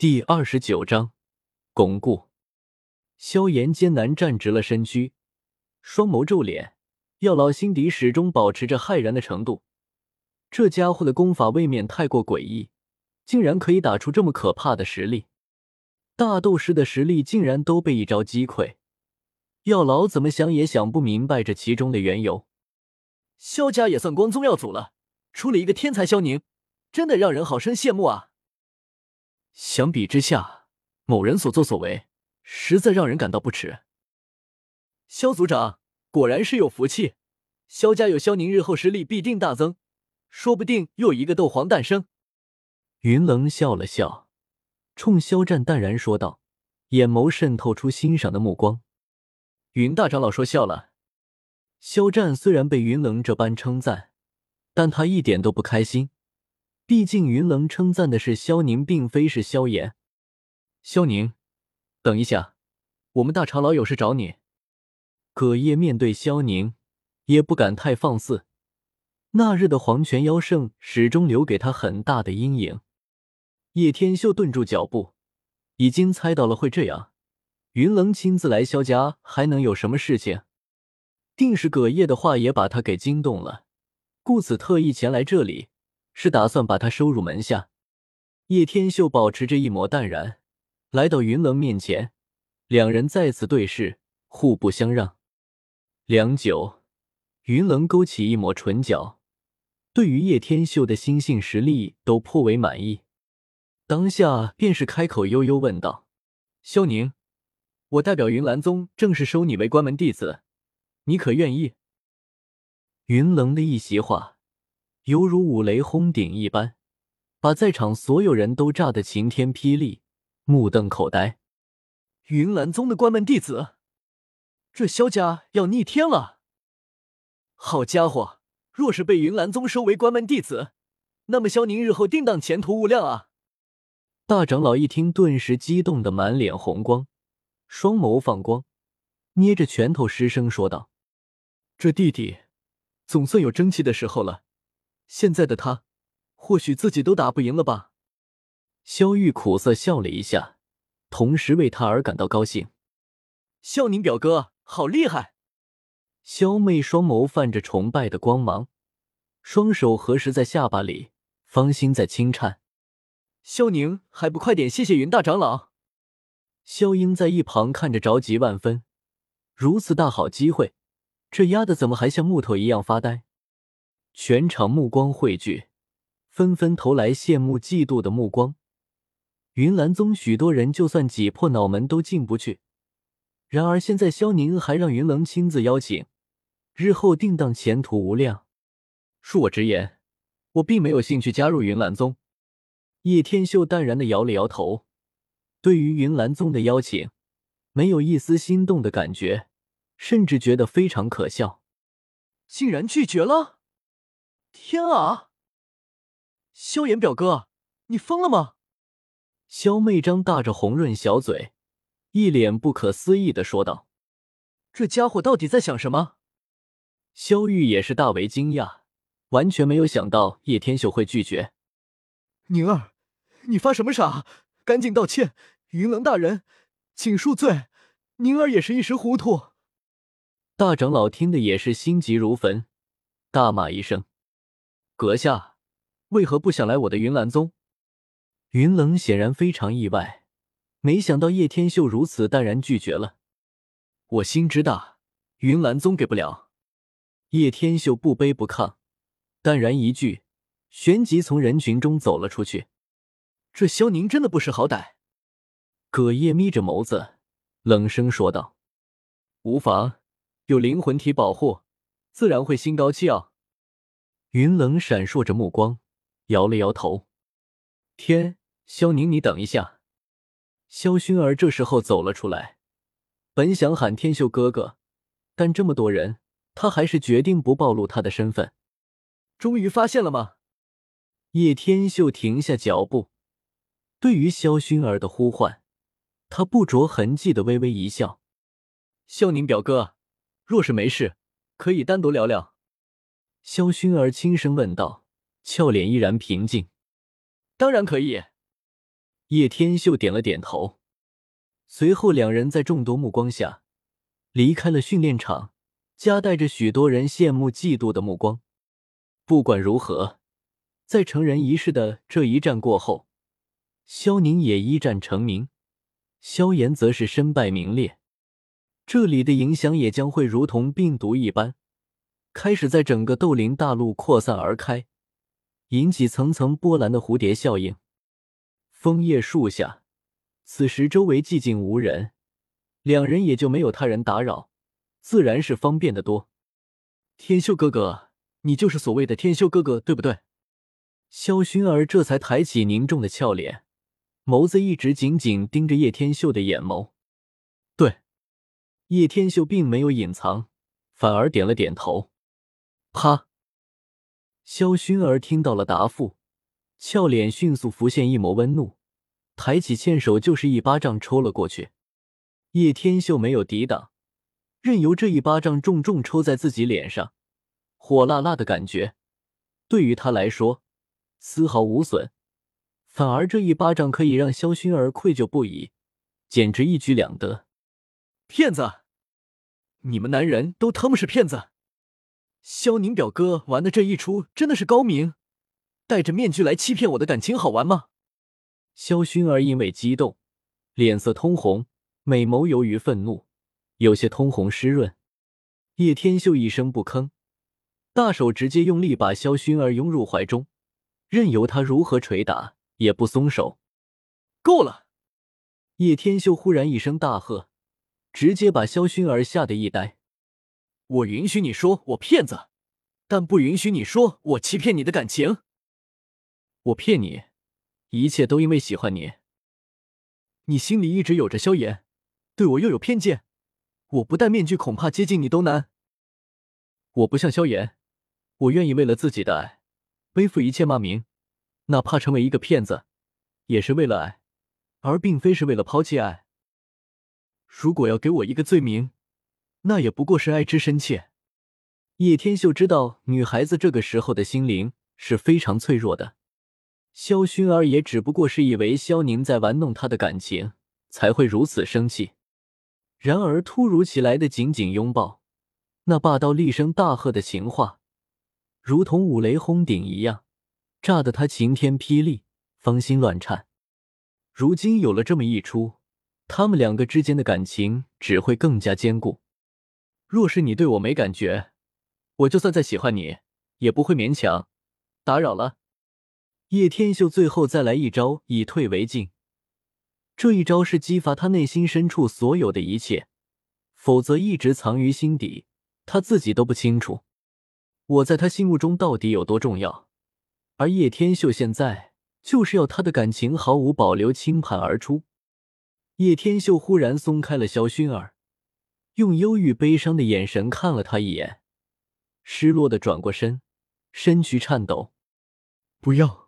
第二十九章，巩固。萧炎艰难站直了身躯，双眸皱脸，药老心底始终保持着骇然的程度。这家伙的功法未免太过诡异，竟然可以打出这么可怕的实力。大斗师的实力竟然都被一招击溃，药老怎么想也想不明白这其中的缘由。萧家也算光宗耀祖了，出了一个天才萧宁，真的让人好生羡慕啊！相比之下，某人所作所为实在让人感到不耻。萧族长果然是有福气，萧家有萧宁，日后实力必定大增，说不定又一个斗皇诞生。云冷笑了笑，冲萧战淡然说道，眼眸渗透出欣赏的目光。云大长老说笑了。萧战虽然被云冷这般称赞，但他一点都不开心。毕竟云冷称赞的是萧宁，并非是萧炎。萧宁，等一下，我们大长老有事找你。葛叶面对萧宁，也不敢太放肆。那日的黄泉妖圣始终留给他很大的阴影。叶天秀顿住脚步，已经猜到了会这样。云冷亲自来萧家，还能有什么事情？定是葛叶的话也把他给惊动了，故此特意前来这里。是打算把他收入门下。叶天秀保持着一抹淡然，来到云冷面前，两人再次对视，互不相让。良久，云冷勾起一抹唇角，对于叶天秀的心性实力都颇为满意，当下便是开口悠悠问道：“萧宁，我代表云岚宗正式收你为关门弟子，你可愿意？”云棱的一席话。犹如五雷轰顶一般，把在场所有人都炸得晴天霹雳，目瞪口呆。云岚宗的关门弟子，这萧家要逆天了！好家伙，若是被云岚宗收为关门弟子，那么萧宁日后定当前途无量啊！大长老一听，顿时激动的满脸红光，双眸放光，捏着拳头失声说道：“这弟弟总算有争气的时候了。”现在的他，或许自己都打不赢了吧？萧玉苦涩笑了一下，同时为他而感到高兴。萧宁表哥好厉害！萧妹双眸泛着崇拜的光芒，双手合十在下巴里，芳心在轻颤。萧宁还不快点谢谢云大长老！萧英在一旁看着着急万分，如此大好机会，这丫的怎么还像木头一样发呆？全场目光汇聚，纷纷投来羡慕、嫉妒的目光。云岚宗许多人就算挤破脑门都进不去，然而现在萧宁还让云冷亲自邀请，日后定当前途无量。恕我直言，我并没有兴趣加入云岚宗。叶天秀淡然的摇了摇头，对于云岚宗的邀请，没有一丝心动的感觉，甚至觉得非常可笑，竟然拒绝了。天啊！萧炎表哥，你疯了吗？萧妹张大着红润小嘴，一脸不可思议的说道：“这家伙到底在想什么？”萧玉也是大为惊讶，完全没有想到叶天秀会拒绝。宁儿，你发什么傻？赶紧道歉！云冷大人，请恕罪。宁儿也是一时糊涂。大长老听的也是心急如焚，大骂一声。阁下为何不想来我的云岚宗？云冷显然非常意外，没想到叶天秀如此淡然拒绝了。我心知大，云岚宗给不了。叶天秀不卑不亢，淡然一句，旋即从人群中走了出去。这萧宁真的不识好歹。葛叶眯着眸子，冷声说道：“无妨，有灵魂体保护，自然会心高气傲。”云冷闪烁着目光，摇了摇头。天，萧宁，你等一下。萧薰儿这时候走了出来，本想喊天秀哥哥，但这么多人，他还是决定不暴露他的身份。终于发现了吗？叶天秀停下脚步，对于萧薰儿的呼唤，他不着痕迹的微微一笑。萧宁表哥，若是没事，可以单独聊聊。萧薰儿轻声问道，俏脸依然平静。当然可以。叶天秀点了点头，随后两人在众多目光下离开了训练场，夹带着许多人羡慕嫉妒的目光。不管如何，在成人仪式的这一战过后，萧宁也一战成名，萧炎则是身败名裂。这里的影响也将会如同病毒一般，开始在整个斗灵大陆扩散而开，引起层层波澜的蝴蝶效应。枫叶树下，此时周围寂静无人，两人也就没有他人打扰，自然是方便的多。天秀哥哥。你就是所谓的天秀哥哥，对不对？萧薰儿这才抬起凝重的俏脸，眸子一直紧紧盯着叶天秀的眼眸。对，叶天秀并没有隐藏，反而点了点头。啪！萧薰儿听到了答复，俏脸迅速浮现一抹温怒，抬起纤手就是一巴掌抽了过去。叶天秀没有抵挡，任由这一巴掌重重抽在自己脸上。火辣辣的感觉，对于他来说丝毫无损，反而这一巴掌可以让萧薰儿愧疚不已，简直一举两得。骗子！你们男人都他妈是骗子！萧宁表哥玩的这一出真的是高明，戴着面具来欺骗我的感情，好玩吗？萧薰儿因为激动，脸色通红，美眸由于愤怒，有些通红湿润。叶天秀一声不吭。大手直接用力把萧薰儿拥入怀中，任由他如何捶打也不松手。够了！叶天秀忽然一声大喝，直接把萧薰儿吓得一呆。我允许你说我骗子，但不允许你说我欺骗你的感情。我骗你，一切都因为喜欢你。你心里一直有着萧炎，对我又有偏见，我不戴面具恐怕接近你都难。我不像萧炎。我愿意为了自己的爱背负一切骂名，哪怕成为一个骗子，也是为了爱，而并非是为了抛弃爱。如果要给我一个罪名，那也不过是爱之深切。叶天秀知道女孩子这个时候的心灵是非常脆弱的，萧薰儿也只不过是以为萧宁在玩弄她的感情，才会如此生气。然而突如其来的紧紧拥抱，那霸道厉声大喝的情话。如同五雷轰顶一样，炸得他晴天霹雳，芳心乱颤。如今有了这么一出，他们两个之间的感情只会更加坚固。若是你对我没感觉，我就算再喜欢你，也不会勉强。打扰了。叶天秀最后再来一招，以退为进。这一招是激发他内心深处所有的一切，否则一直藏于心底，他自己都不清楚。我在他心目中到底有多重要？而叶天秀现在就是要他的感情毫无保留倾盘而出。叶天秀忽然松开了萧薰儿，用忧郁悲伤的眼神看了他一眼，失落的转过身，身躯颤抖。不要。